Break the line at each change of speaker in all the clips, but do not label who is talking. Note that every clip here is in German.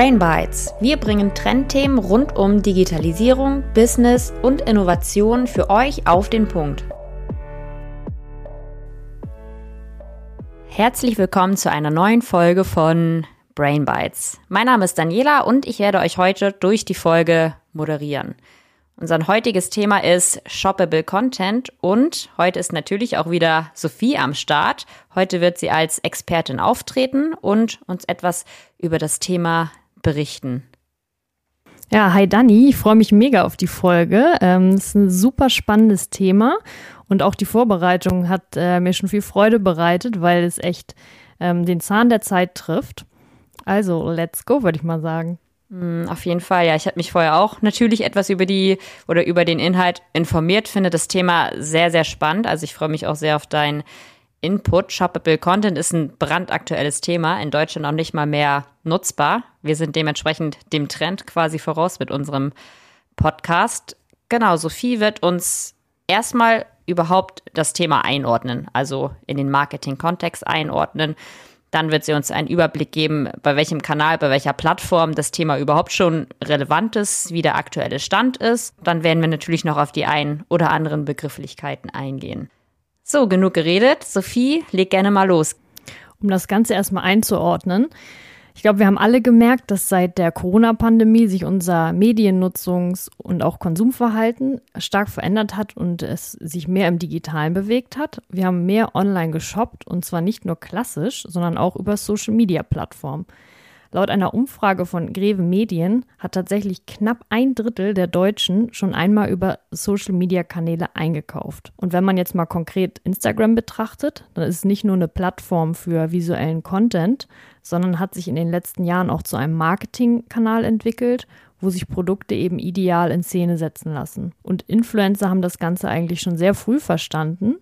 Brain Bites. Wir bringen Trendthemen rund um Digitalisierung, Business und Innovation für euch auf den Punkt. Herzlich willkommen zu einer neuen Folge von Brain Bites. Mein Name ist Daniela und ich werde euch heute durch die Folge moderieren. Unser heutiges Thema ist Shoppable Content und heute ist natürlich auch wieder Sophie am Start. Heute wird sie als Expertin auftreten und uns etwas über das Thema berichten.
Ja, hi Dani, ich freue mich mega auf die Folge. Ähm, es ist ein super spannendes Thema und auch die Vorbereitung hat äh, mir schon viel Freude bereitet, weil es echt ähm, den Zahn der Zeit trifft. Also, let's go, würde ich mal sagen.
Hm, auf jeden Fall, ja. Ich habe mich vorher auch natürlich etwas über die oder über den Inhalt informiert, finde das Thema sehr, sehr spannend. Also ich freue mich auch sehr auf deinen Input. Shoppable Content ist ein brandaktuelles Thema, in Deutschland noch nicht mal mehr nutzbar. Wir sind dementsprechend dem Trend quasi voraus mit unserem Podcast. Genau, Sophie wird uns erstmal überhaupt das Thema einordnen, also in den Marketing-Kontext einordnen dann wird sie uns einen Überblick geben, bei welchem Kanal, bei welcher Plattform das Thema überhaupt schon relevant ist, wie der aktuelle Stand ist. Dann werden wir natürlich noch auf die ein oder anderen Begrifflichkeiten eingehen. So, genug geredet. Sophie, leg gerne mal los.
Um das Ganze erstmal einzuordnen. Ich glaube, wir haben alle gemerkt, dass seit der Corona-Pandemie sich unser Mediennutzungs- und auch Konsumverhalten stark verändert hat und es sich mehr im Digitalen bewegt hat. Wir haben mehr online geshoppt und zwar nicht nur klassisch, sondern auch über Social-Media-Plattformen. Laut einer Umfrage von Greve Medien hat tatsächlich knapp ein Drittel der Deutschen schon einmal über Social-Media-Kanäle eingekauft. Und wenn man jetzt mal konkret Instagram betrachtet, dann ist es nicht nur eine Plattform für visuellen Content, sondern hat sich in den letzten Jahren auch zu einem Marketingkanal entwickelt, wo sich Produkte eben ideal in Szene setzen lassen. Und Influencer haben das Ganze eigentlich schon sehr früh verstanden.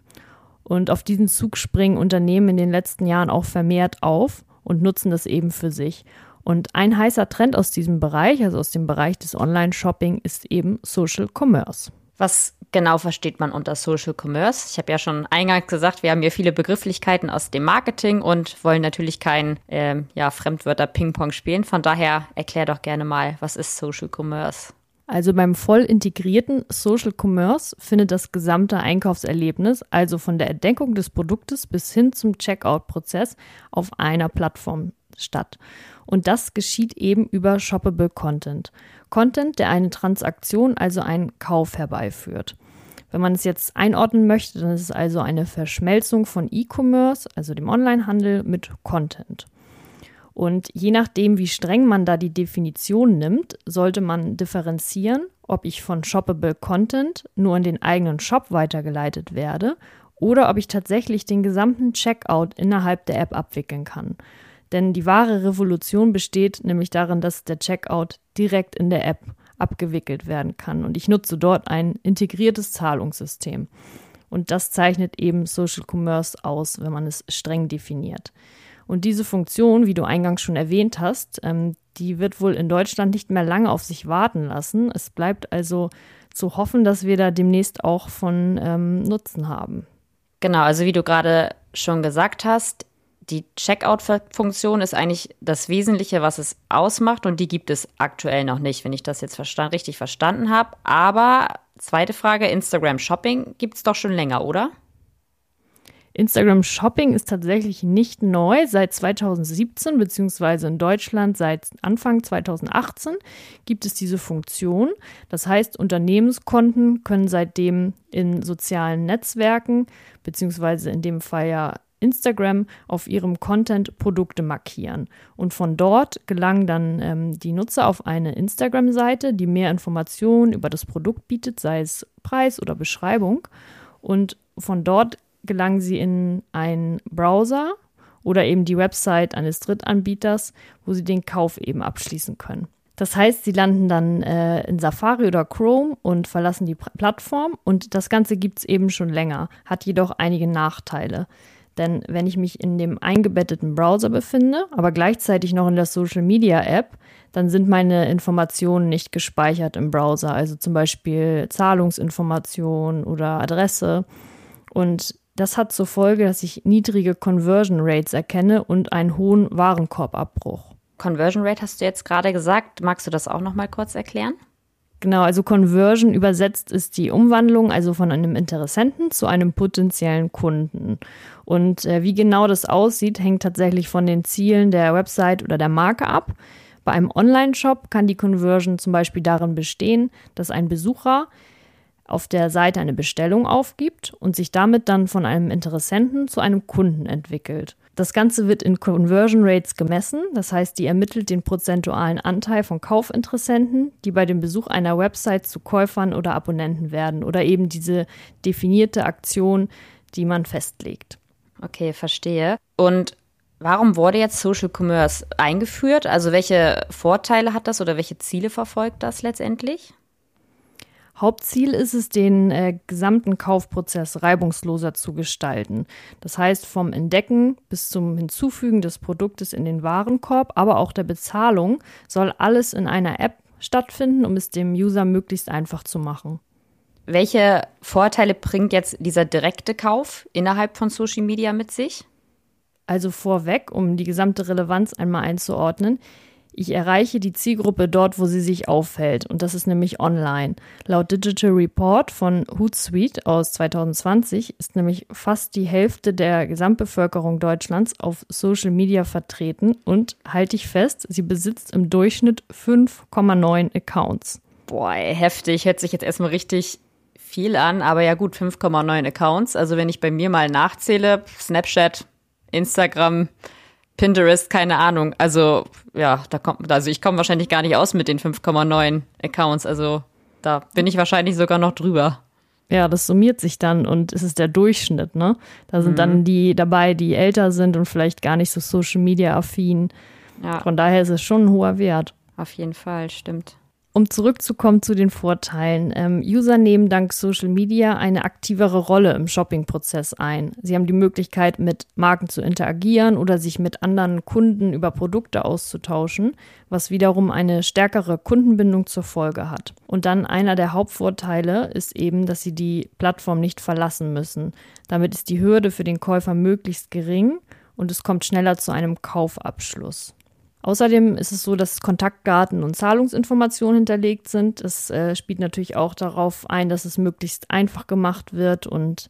Und auf diesen Zug springen Unternehmen in den letzten Jahren auch vermehrt auf und nutzen das eben für sich. Und ein heißer Trend aus diesem Bereich, also aus dem Bereich des Online-Shopping, ist eben Social Commerce.
Was genau versteht man unter Social Commerce? Ich habe ja schon eingangs gesagt, wir haben hier viele Begrifflichkeiten aus dem Marketing und wollen natürlich kein äh, ja, Fremdwörter Ping-Pong spielen. Von daher erklär doch gerne mal, was ist Social Commerce?
Also beim voll integrierten Social Commerce findet das gesamte Einkaufserlebnis, also von der Entdeckung des Produktes bis hin zum Checkout-Prozess, auf einer Plattform statt. Und das geschieht eben über Shoppable Content. Content, der eine Transaktion, also einen Kauf herbeiführt. Wenn man es jetzt einordnen möchte, dann ist es also eine Verschmelzung von E-Commerce, also dem Onlinehandel, mit Content. Und je nachdem, wie streng man da die Definition nimmt, sollte man differenzieren, ob ich von Shoppable Content nur in den eigenen Shop weitergeleitet werde oder ob ich tatsächlich den gesamten Checkout innerhalb der App abwickeln kann. Denn die wahre Revolution besteht nämlich darin, dass der Checkout direkt in der App abgewickelt werden kann. Und ich nutze dort ein integriertes Zahlungssystem. Und das zeichnet eben Social Commerce aus, wenn man es streng definiert. Und diese Funktion, wie du eingangs schon erwähnt hast, ähm, die wird wohl in Deutschland nicht mehr lange auf sich warten lassen. Es bleibt also zu hoffen, dass wir da demnächst auch von ähm, Nutzen haben.
Genau, also wie du gerade schon gesagt hast, die Checkout-Funktion ist eigentlich das Wesentliche, was es ausmacht und die gibt es aktuell noch nicht, wenn ich das jetzt verstand, richtig verstanden habe. Aber zweite Frage, Instagram Shopping gibt es doch schon länger, oder?
Instagram Shopping ist tatsächlich nicht neu. Seit 2017 beziehungsweise in Deutschland seit Anfang 2018 gibt es diese Funktion. Das heißt, Unternehmenskonten können seitdem in sozialen Netzwerken beziehungsweise in dem Fall ja Instagram auf ihrem Content Produkte markieren. Und von dort gelangen dann ähm, die Nutzer auf eine Instagram-Seite, die mehr Informationen über das Produkt bietet, sei es Preis oder Beschreibung. Und von dort gelangen sie in einen Browser oder eben die Website eines Drittanbieters, wo sie den Kauf eben abschließen können. Das heißt, sie landen dann äh, in Safari oder Chrome und verlassen die Plattform und das Ganze gibt es eben schon länger, hat jedoch einige Nachteile. Denn wenn ich mich in dem eingebetteten Browser befinde, aber gleichzeitig noch in der Social Media App, dann sind meine Informationen nicht gespeichert im Browser, also zum Beispiel Zahlungsinformationen oder Adresse. Und das hat zur Folge, dass ich niedrige Conversion Rates erkenne und einen hohen Warenkorbabbruch.
Conversion Rate hast du jetzt gerade gesagt. Magst du das auch noch mal kurz erklären?
Genau, also Conversion übersetzt ist die Umwandlung, also von einem Interessenten zu einem potenziellen Kunden. Und äh, wie genau das aussieht, hängt tatsächlich von den Zielen der Website oder der Marke ab. Bei einem Online-Shop kann die Conversion zum Beispiel darin bestehen, dass ein Besucher auf der Seite eine Bestellung aufgibt und sich damit dann von einem Interessenten zu einem Kunden entwickelt. Das Ganze wird in Conversion Rates gemessen, das heißt, die ermittelt den prozentualen Anteil von Kaufinteressenten, die bei dem Besuch einer Website zu Käufern oder Abonnenten werden oder eben diese definierte Aktion, die man festlegt.
Okay, verstehe. Und warum wurde jetzt Social Commerce eingeführt? Also welche Vorteile hat das oder welche Ziele verfolgt das letztendlich?
Hauptziel ist es, den äh, gesamten Kaufprozess reibungsloser zu gestalten. Das heißt, vom Entdecken bis zum Hinzufügen des Produktes in den Warenkorb, aber auch der Bezahlung soll alles in einer App stattfinden, um es dem User möglichst einfach zu machen.
Welche Vorteile bringt jetzt dieser direkte Kauf innerhalb von Social Media mit sich?
Also vorweg, um die gesamte Relevanz einmal einzuordnen, ich erreiche die Zielgruppe dort, wo sie sich aufhält. Und das ist nämlich online. Laut Digital Report von Hootsuite aus 2020 ist nämlich fast die Hälfte der Gesamtbevölkerung Deutschlands auf Social Media vertreten und halte ich fest, sie besitzt im Durchschnitt 5,9 Accounts.
Boah, heftig. Hört sich jetzt erstmal richtig viel an, aber ja gut, 5,9 Accounts. Also wenn ich bei mir mal nachzähle, Snapchat, Instagram, Pinterest, keine Ahnung. Also, ja, da kommt, also ich komme wahrscheinlich gar nicht aus mit den 5,9 Accounts. Also, da bin ich wahrscheinlich sogar noch drüber.
Ja, das summiert sich dann und es ist der Durchschnitt, ne? Da sind mhm. dann die dabei, die älter sind und vielleicht gar nicht so Social Media affin. Ja. Von daher ist es schon ein hoher Wert.
Auf jeden Fall, stimmt.
Um zurückzukommen zu den Vorteilen. Ähm, User nehmen dank Social Media eine aktivere Rolle im Shopping-Prozess ein. Sie haben die Möglichkeit, mit Marken zu interagieren oder sich mit anderen Kunden über Produkte auszutauschen, was wiederum eine stärkere Kundenbindung zur Folge hat. Und dann einer der Hauptvorteile ist eben, dass sie die Plattform nicht verlassen müssen. Damit ist die Hürde für den Käufer möglichst gering und es kommt schneller zu einem Kaufabschluss. Außerdem ist es so, dass Kontaktdaten und Zahlungsinformationen hinterlegt sind. Es äh, spielt natürlich auch darauf ein, dass es möglichst einfach gemacht wird und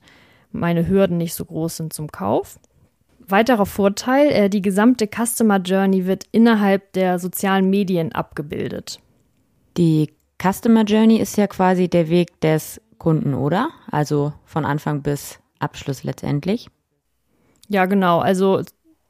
meine Hürden nicht so groß sind zum Kauf. Weiterer Vorteil, äh, die gesamte Customer Journey wird innerhalb der sozialen Medien abgebildet.
Die Customer Journey ist ja quasi der Weg des Kunden, oder? Also von Anfang bis Abschluss letztendlich.
Ja, genau. Also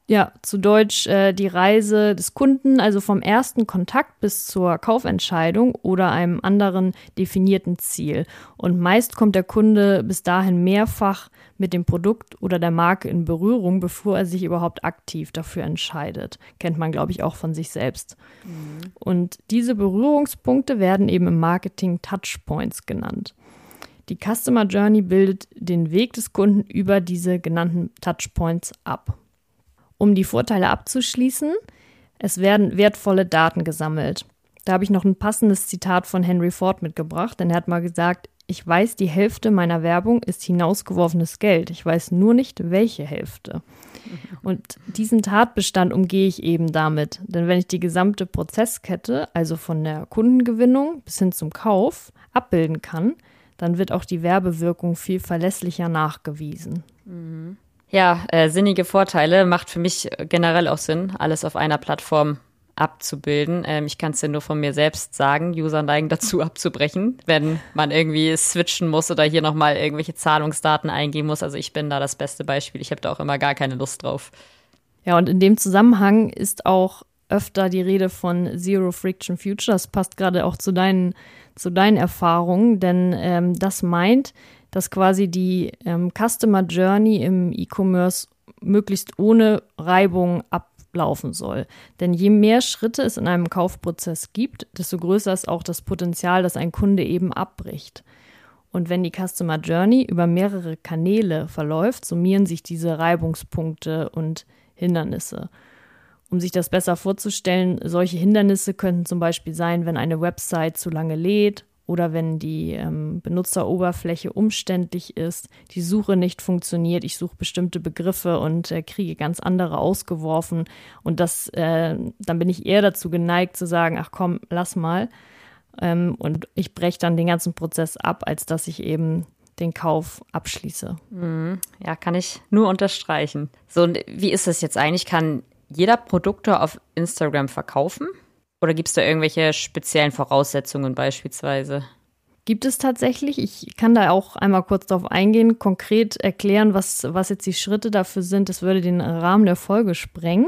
ja, zu Deutsch äh, die Reise des Kunden, also vom ersten Kontakt bis zur Kaufentscheidung oder einem anderen definierten Ziel. Und meist kommt der Kunde bis dahin mehrfach mit dem Produkt oder der Marke in Berührung, bevor er sich überhaupt aktiv dafür entscheidet. Kennt man, glaube ich, auch von sich selbst. Mhm. Und diese Berührungspunkte werden eben im Marketing Touchpoints genannt. Die Customer Journey bildet den Weg des Kunden über diese genannten Touchpoints ab. Um die Vorteile abzuschließen, es werden wertvolle Daten gesammelt. Da habe ich noch ein passendes Zitat von Henry Ford mitgebracht, denn er hat mal gesagt, ich weiß, die Hälfte meiner Werbung ist hinausgeworfenes Geld. Ich weiß nur nicht, welche Hälfte. Und diesen Tatbestand umgehe ich eben damit. Denn wenn ich die gesamte Prozesskette, also von der Kundengewinnung bis hin zum Kauf, abbilden kann, dann wird auch die Werbewirkung viel verlässlicher nachgewiesen.
Mhm. Ja, äh, sinnige Vorteile macht für mich generell auch Sinn, alles auf einer Plattform abzubilden. Ähm, ich kann es dir nur von mir selbst sagen, User neigen dazu abzubrechen, wenn man irgendwie switchen muss oder hier nochmal irgendwelche Zahlungsdaten eingeben muss. Also ich bin da das beste Beispiel. Ich habe da auch immer gar keine Lust drauf.
Ja, und in dem Zusammenhang ist auch öfter die Rede von Zero Friction Future. Das passt gerade auch zu deinen, zu deinen Erfahrungen, denn ähm, das meint, dass quasi die ähm, Customer Journey im E-Commerce möglichst ohne Reibung ablaufen soll. Denn je mehr Schritte es in einem Kaufprozess gibt, desto größer ist auch das Potenzial, dass ein Kunde eben abbricht. Und wenn die Customer Journey über mehrere Kanäle verläuft, summieren sich diese Reibungspunkte und Hindernisse. Um sich das besser vorzustellen, solche Hindernisse könnten zum Beispiel sein, wenn eine Website zu lange lädt oder wenn die ähm, Benutzeroberfläche umständlich ist, die Suche nicht funktioniert, ich suche bestimmte Begriffe und äh, kriege ganz andere ausgeworfen. Und das, äh, dann bin ich eher dazu geneigt zu sagen, ach komm, lass mal. Ähm, und ich breche dann den ganzen Prozess ab, als dass ich eben den Kauf abschließe.
Mhm. Ja, kann ich nur unterstreichen. So, und wie ist das jetzt eigentlich? Kann jeder Produkte auf Instagram verkaufen? Oder gibt es da irgendwelche speziellen Voraussetzungen beispielsweise?
Gibt es tatsächlich. Ich kann da auch einmal kurz darauf eingehen, konkret erklären, was, was jetzt die Schritte dafür sind. Das würde den Rahmen der Folge sprengen.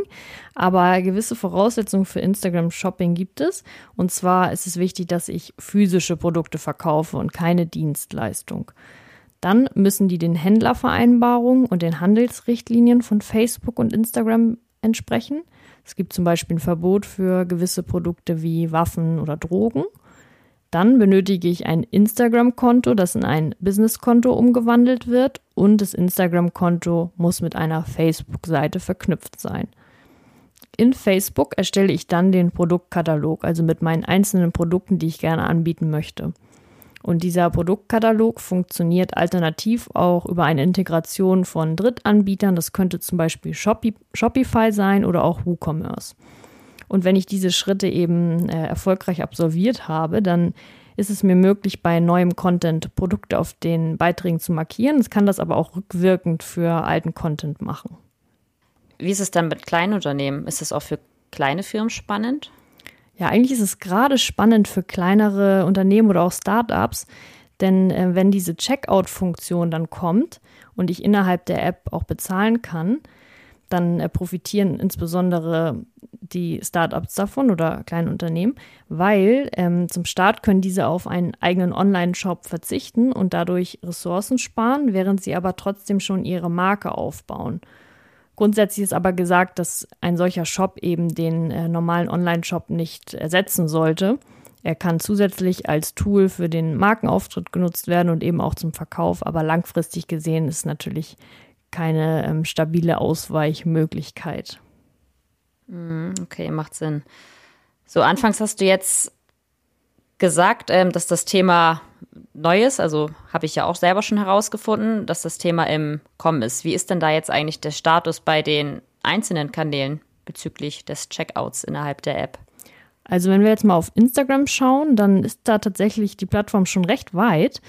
Aber gewisse Voraussetzungen für Instagram Shopping gibt es. Und zwar ist es wichtig, dass ich physische Produkte verkaufe und keine Dienstleistung. Dann müssen die den Händlervereinbarungen und den Handelsrichtlinien von Facebook und Instagram entsprechen. Es gibt zum Beispiel ein Verbot für gewisse Produkte wie Waffen oder Drogen. Dann benötige ich ein Instagram-Konto, das in ein Business-Konto umgewandelt wird und das Instagram-Konto muss mit einer Facebook-Seite verknüpft sein. In Facebook erstelle ich dann den Produktkatalog, also mit meinen einzelnen Produkten, die ich gerne anbieten möchte. Und dieser Produktkatalog funktioniert alternativ auch über eine Integration von Drittanbietern. Das könnte zum Beispiel Shopify sein oder auch WooCommerce. Und wenn ich diese Schritte eben äh, erfolgreich absolviert habe, dann ist es mir möglich, bei neuem Content Produkte auf den Beiträgen zu markieren. Es kann das aber auch rückwirkend für alten Content machen.
Wie ist es dann mit kleinen Unternehmen? Ist es auch für kleine Firmen spannend?
Ja, eigentlich ist es gerade spannend für kleinere Unternehmen oder auch Startups, denn äh, wenn diese Checkout-Funktion dann kommt und ich innerhalb der App auch bezahlen kann, dann äh, profitieren insbesondere die Startups davon oder kleine Unternehmen, weil ähm, zum Start können diese auf einen eigenen Online-Shop verzichten und dadurch Ressourcen sparen, während sie aber trotzdem schon ihre Marke aufbauen. Grundsätzlich ist aber gesagt, dass ein solcher Shop eben den äh, normalen Online-Shop nicht ersetzen sollte. Er kann zusätzlich als Tool für den Markenauftritt genutzt werden und eben auch zum Verkauf, aber langfristig gesehen ist natürlich keine ähm, stabile Ausweichmöglichkeit.
Mhm, okay, macht Sinn. So, anfangs hast du jetzt gesagt, ähm, dass das Thema Neues, also habe ich ja auch selber schon herausgefunden, dass das Thema im Kommen ist. Wie ist denn da jetzt eigentlich der Status bei den einzelnen Kanälen bezüglich des Checkouts innerhalb der App?
Also wenn wir jetzt mal auf Instagram schauen, dann ist da tatsächlich die Plattform schon recht weit.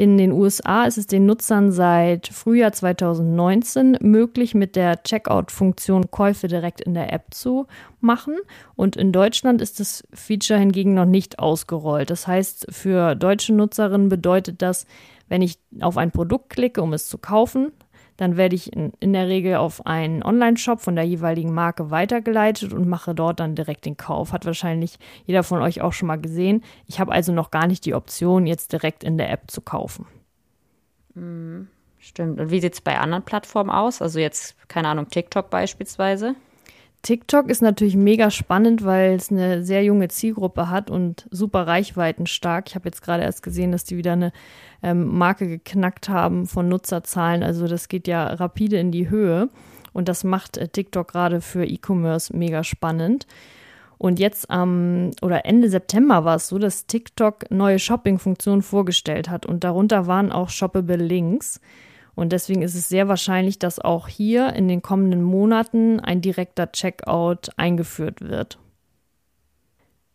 In den USA ist es den Nutzern seit Frühjahr 2019 möglich, mit der Checkout-Funktion Käufe direkt in der App zu machen. Und in Deutschland ist das Feature hingegen noch nicht ausgerollt. Das heißt, für deutsche Nutzerinnen bedeutet das, wenn ich auf ein Produkt klicke, um es zu kaufen, dann werde ich in, in der Regel auf einen Online-Shop von der jeweiligen Marke weitergeleitet und mache dort dann direkt den Kauf. Hat wahrscheinlich jeder von euch auch schon mal gesehen. Ich habe also noch gar nicht die Option, jetzt direkt in der App zu kaufen.
Mhm, stimmt. Und wie sieht es bei anderen Plattformen aus? Also jetzt, keine Ahnung, TikTok beispielsweise?
TikTok ist natürlich mega spannend, weil es eine sehr junge Zielgruppe hat und super Reichweiten stark. Ich habe jetzt gerade erst gesehen, dass die wieder eine ähm, Marke geknackt haben von Nutzerzahlen. Also das geht ja rapide in die Höhe und das macht äh, TikTok gerade für E-Commerce mega spannend. Und jetzt am ähm, oder Ende September war es so, dass TikTok neue Shopping-Funktionen vorgestellt hat und darunter waren auch shoppable Links. Und deswegen ist es sehr wahrscheinlich, dass auch hier in den kommenden Monaten ein direkter Checkout eingeführt wird.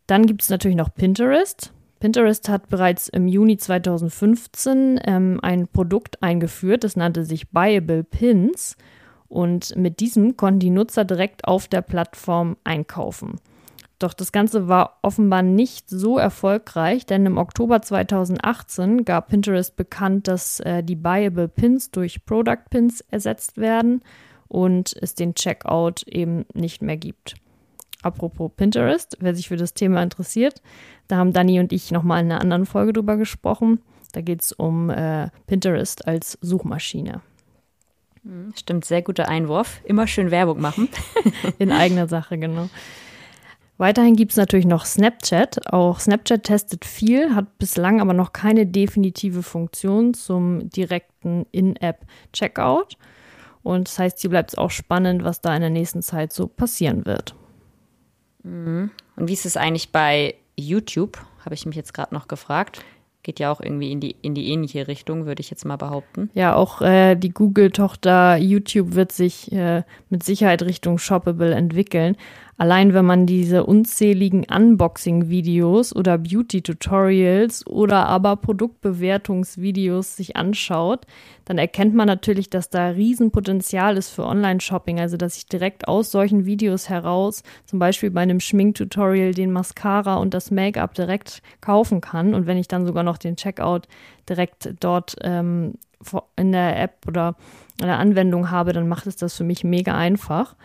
Dann gibt es natürlich noch Pinterest. Pinterest hat bereits im Juni 2015 ähm, ein Produkt eingeführt, das nannte sich Buyable Pins. Und mit diesem konnten die Nutzer direkt auf der Plattform einkaufen. Doch das Ganze war offenbar nicht so erfolgreich, denn im Oktober 2018 gab Pinterest bekannt, dass äh, die Buyable Pins durch Product Pins ersetzt werden und es den Checkout eben nicht mehr gibt. Apropos Pinterest, wer sich für das Thema interessiert, da haben Dani und ich nochmal in einer anderen Folge drüber gesprochen. Da geht es um äh, Pinterest als Suchmaschine.
Hm, stimmt, sehr guter Einwurf. Immer schön Werbung machen.
in eigener Sache, genau. Weiterhin gibt es natürlich noch Snapchat. Auch Snapchat testet viel, hat bislang aber noch keine definitive Funktion zum direkten In-App-Checkout. Und das heißt, hier bleibt es auch spannend, was da in der nächsten Zeit so passieren wird.
Mhm. Und wie ist es eigentlich bei YouTube? Habe ich mich jetzt gerade noch gefragt. geht ja auch irgendwie in die, in die ähnliche Richtung, würde ich jetzt mal behaupten.
Ja, auch äh, die Google-Tochter YouTube wird sich äh, mit Sicherheit Richtung Shoppable entwickeln. Allein wenn man diese unzähligen Unboxing-Videos oder Beauty-Tutorials oder aber Produktbewertungsvideos sich anschaut, dann erkennt man natürlich, dass da Riesenpotenzial ist für Online-Shopping. Also, dass ich direkt aus solchen Videos heraus, zum Beispiel bei einem Schminktutorial, den Mascara und das Make-up direkt kaufen kann. Und wenn ich dann sogar noch den Checkout direkt dort ähm, in der App oder in der Anwendung habe, dann macht es das für mich mega einfach.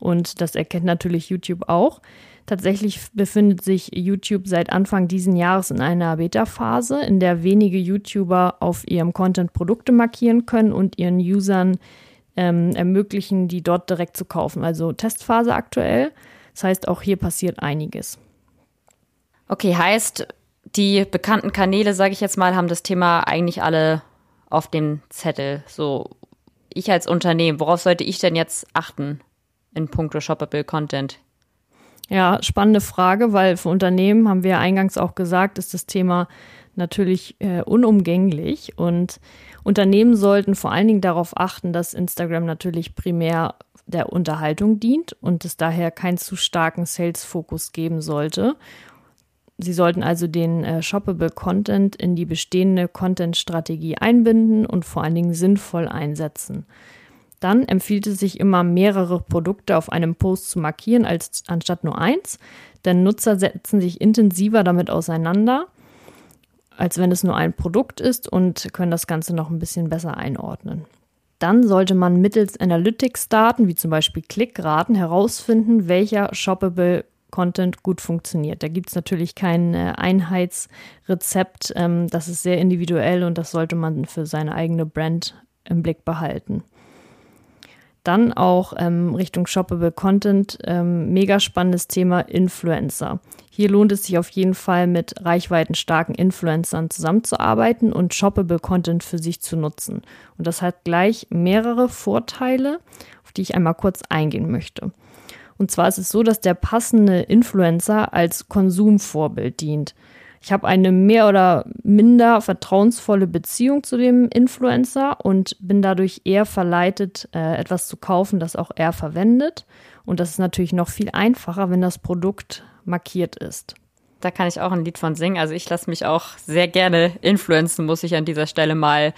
Und das erkennt natürlich YouTube auch. Tatsächlich befindet sich YouTube seit Anfang diesen Jahres in einer Beta-Phase, in der wenige YouTuber auf ihrem Content Produkte markieren können und ihren Usern ähm, ermöglichen, die dort direkt zu kaufen. Also Testphase aktuell. Das heißt, auch hier passiert einiges.
Okay, heißt, die bekannten Kanäle, sage ich jetzt mal, haben das Thema eigentlich alle auf dem Zettel. So, ich als Unternehmen, worauf sollte ich denn jetzt achten? In puncto Shoppable Content?
Ja, spannende Frage, weil für Unternehmen, haben wir eingangs auch gesagt, ist das Thema natürlich äh, unumgänglich und Unternehmen sollten vor allen Dingen darauf achten, dass Instagram natürlich primär der Unterhaltung dient und es daher keinen zu starken Sales-Fokus geben sollte. Sie sollten also den äh, Shoppable Content in die bestehende Content-Strategie einbinden und vor allen Dingen sinnvoll einsetzen. Dann empfiehlt es sich immer, mehrere Produkte auf einem Post zu markieren, als anstatt nur eins, denn Nutzer setzen sich intensiver damit auseinander, als wenn es nur ein Produkt ist und können das Ganze noch ein bisschen besser einordnen. Dann sollte man mittels Analytics-Daten, wie zum Beispiel Klickraten, herausfinden, welcher Shoppable Content gut funktioniert. Da gibt es natürlich kein äh, Einheitsrezept. Ähm, das ist sehr individuell und das sollte man für seine eigene Brand im Blick behalten. Dann auch ähm, Richtung Shoppable Content, ähm, mega spannendes Thema Influencer. Hier lohnt es sich auf jeden Fall mit reichweitenstarken Influencern zusammenzuarbeiten und Shoppable Content für sich zu nutzen. Und das hat gleich mehrere Vorteile, auf die ich einmal kurz eingehen möchte. Und zwar ist es so, dass der passende Influencer als Konsumvorbild dient. Ich habe eine mehr oder minder vertrauensvolle Beziehung zu dem Influencer und bin dadurch eher verleitet, äh, etwas zu kaufen, das auch er verwendet. Und das ist natürlich noch viel einfacher, wenn das Produkt markiert ist.
Da kann ich auch ein Lied von singen. Also ich lasse mich auch sehr gerne influenzen, muss ich an dieser Stelle mal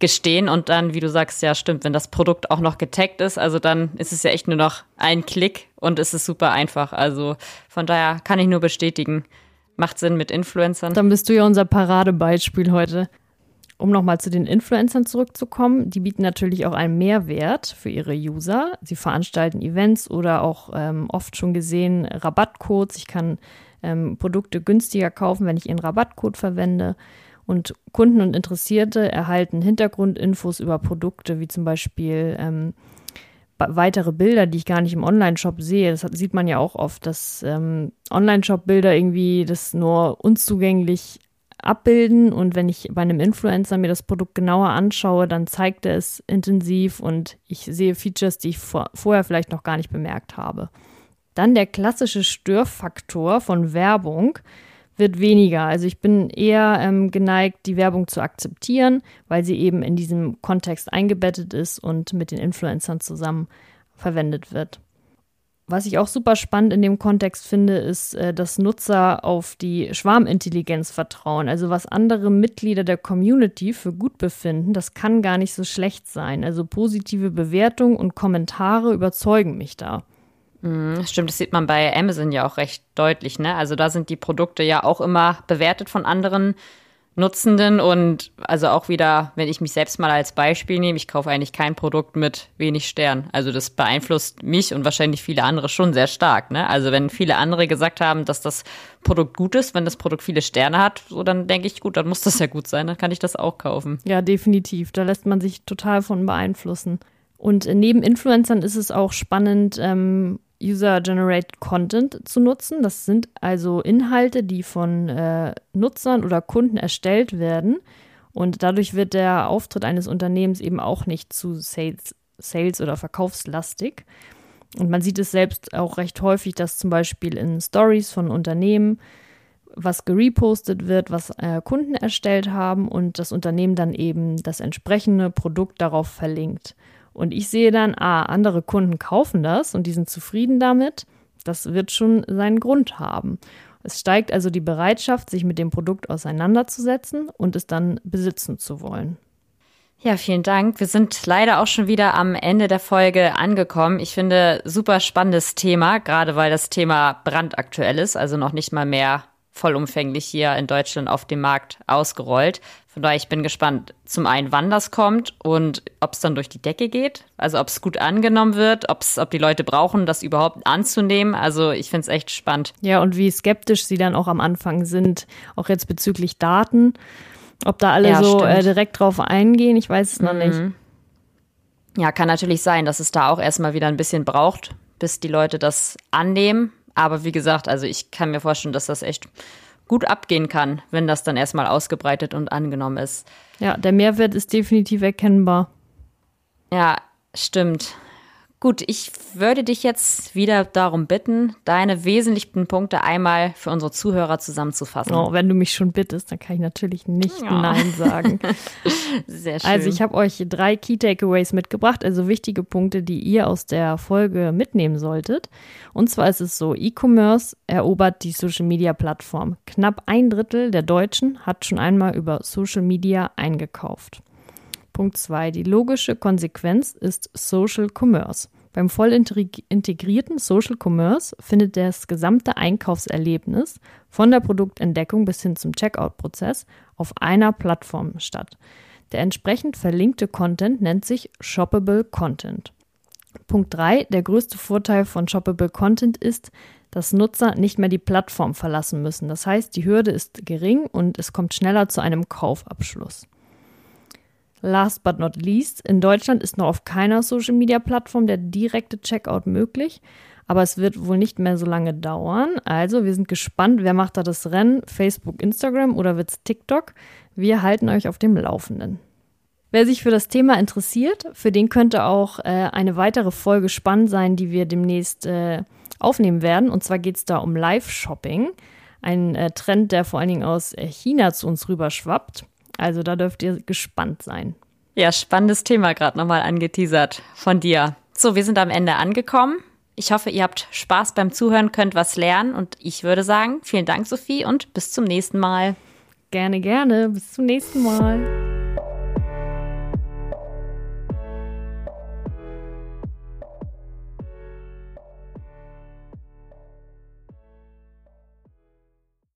gestehen. Und dann, wie du sagst, ja stimmt, wenn das Produkt auch noch getaggt ist, also dann ist es ja echt nur noch ein Klick und es ist super einfach. Also von daher kann ich nur bestätigen, Macht Sinn mit Influencern.
Dann bist du ja unser Paradebeispiel heute. Um nochmal zu den Influencern zurückzukommen, die bieten natürlich auch einen Mehrwert für ihre User. Sie veranstalten Events oder auch ähm, oft schon gesehen Rabattcodes. Ich kann ähm, Produkte günstiger kaufen, wenn ich ihren Rabattcode verwende. Und Kunden und Interessierte erhalten Hintergrundinfos über Produkte, wie zum Beispiel ähm, weitere Bilder, die ich gar nicht im Online-Shop sehe. Das sieht man ja auch oft, dass ähm, Online-Shop-Bilder irgendwie das nur unzugänglich abbilden und wenn ich bei einem Influencer mir das Produkt genauer anschaue, dann zeigt er es intensiv und ich sehe Features, die ich vor, vorher vielleicht noch gar nicht bemerkt habe. Dann der klassische Störfaktor von Werbung wird weniger. Also ich bin eher ähm, geneigt, die Werbung zu akzeptieren, weil sie eben in diesem Kontext eingebettet ist und mit den Influencern zusammen verwendet wird. Was ich auch super spannend in dem Kontext finde, ist, äh, dass Nutzer auf die Schwarmintelligenz vertrauen. Also was andere Mitglieder der Community für gut befinden, das kann gar nicht so schlecht sein. Also positive Bewertungen und Kommentare überzeugen mich da.
Mhm, stimmt, das sieht man bei Amazon ja auch recht deutlich. Ne? Also da sind die Produkte ja auch immer bewertet von anderen Nutzenden und also auch wieder, wenn ich mich selbst mal als Beispiel nehme, ich kaufe eigentlich kein Produkt mit wenig Stern. Also das beeinflusst mich und wahrscheinlich viele andere schon sehr stark. Ne? Also wenn viele andere gesagt haben, dass das Produkt gut ist, wenn das Produkt viele Sterne hat, so dann denke ich, gut, dann muss das ja gut sein, dann kann ich das auch kaufen.
Ja, definitiv. Da lässt man sich total von beeinflussen. Und neben Influencern ist es auch spannend, ähm, User-Generated Content zu nutzen. Das sind also Inhalte, die von äh, Nutzern oder Kunden erstellt werden. Und dadurch wird der Auftritt eines Unternehmens eben auch nicht zu Sales, Sales oder verkaufslastig. Und man sieht es selbst auch recht häufig, dass zum Beispiel in Stories von Unternehmen was gerepostet wird, was äh, Kunden erstellt haben und das Unternehmen dann eben das entsprechende Produkt darauf verlinkt. Und ich sehe dann, ah, andere Kunden kaufen das und die sind zufrieden damit. Das wird schon seinen Grund haben. Es steigt also die Bereitschaft, sich mit dem Produkt auseinanderzusetzen und es dann besitzen zu wollen.
Ja, vielen Dank. Wir sind leider auch schon wieder am Ende der Folge angekommen. Ich finde super spannendes Thema, gerade weil das Thema brandaktuell ist, also noch nicht mal mehr vollumfänglich hier in Deutschland auf dem Markt ausgerollt. Von daher, ich bin gespannt, zum einen, wann das kommt und ob es dann durch die Decke geht. Also ob es gut angenommen wird, ob's, ob die Leute brauchen, das überhaupt anzunehmen. Also ich finde es echt spannend.
Ja, und wie skeptisch sie dann auch am Anfang sind, auch jetzt bezüglich Daten. Ob da alle ja, so äh, direkt drauf eingehen, ich weiß es noch mhm. nicht.
Ja, kann natürlich sein, dass es da auch erstmal wieder ein bisschen braucht, bis die Leute das annehmen. Aber wie gesagt, also ich kann mir vorstellen, dass das echt gut abgehen kann, wenn das dann erstmal ausgebreitet und angenommen ist.
Ja, der Mehrwert ist definitiv erkennbar.
Ja, stimmt. Gut, ich würde dich jetzt wieder darum bitten, deine wesentlichen Punkte einmal für unsere Zuhörer zusammenzufassen.
Oh, wenn du mich schon bittest, dann kann ich natürlich nicht ja. Nein sagen. Sehr schön. Also ich habe euch drei Key Takeaways mitgebracht, also wichtige Punkte, die ihr aus der Folge mitnehmen solltet. Und zwar ist es so, E-Commerce erobert die Social-Media-Plattform. Knapp ein Drittel der Deutschen hat schon einmal über Social Media eingekauft. Punkt 2. Die logische Konsequenz ist Social Commerce. Beim voll integrierten Social Commerce findet das gesamte Einkaufserlebnis von der Produktentdeckung bis hin zum Checkout-Prozess auf einer Plattform statt. Der entsprechend verlinkte Content nennt sich Shoppable Content. Punkt 3. Der größte Vorteil von Shoppable Content ist, dass Nutzer nicht mehr die Plattform verlassen müssen. Das heißt, die Hürde ist gering und es kommt schneller zu einem Kaufabschluss. Last but not least, in Deutschland ist noch auf keiner Social-Media-Plattform der direkte Checkout möglich, aber es wird wohl nicht mehr so lange dauern. Also, wir sind gespannt, wer macht da das Rennen? Facebook, Instagram oder wird es TikTok? Wir halten euch auf dem Laufenden. Wer sich für das Thema interessiert, für den könnte auch äh, eine weitere Folge spannend sein, die wir demnächst äh, aufnehmen werden. Und zwar geht es da um Live-Shopping. Ein äh, Trend, der vor allen Dingen aus äh, China zu uns rüberschwappt. Also da dürft ihr gespannt sein.
Ja, spannendes Thema gerade nochmal angeteasert von dir. So, wir sind am Ende angekommen. Ich hoffe, ihr habt Spaß beim Zuhören, könnt was lernen und ich würde sagen, vielen Dank, Sophie, und bis zum nächsten Mal.
Gerne, gerne. Bis zum nächsten Mal.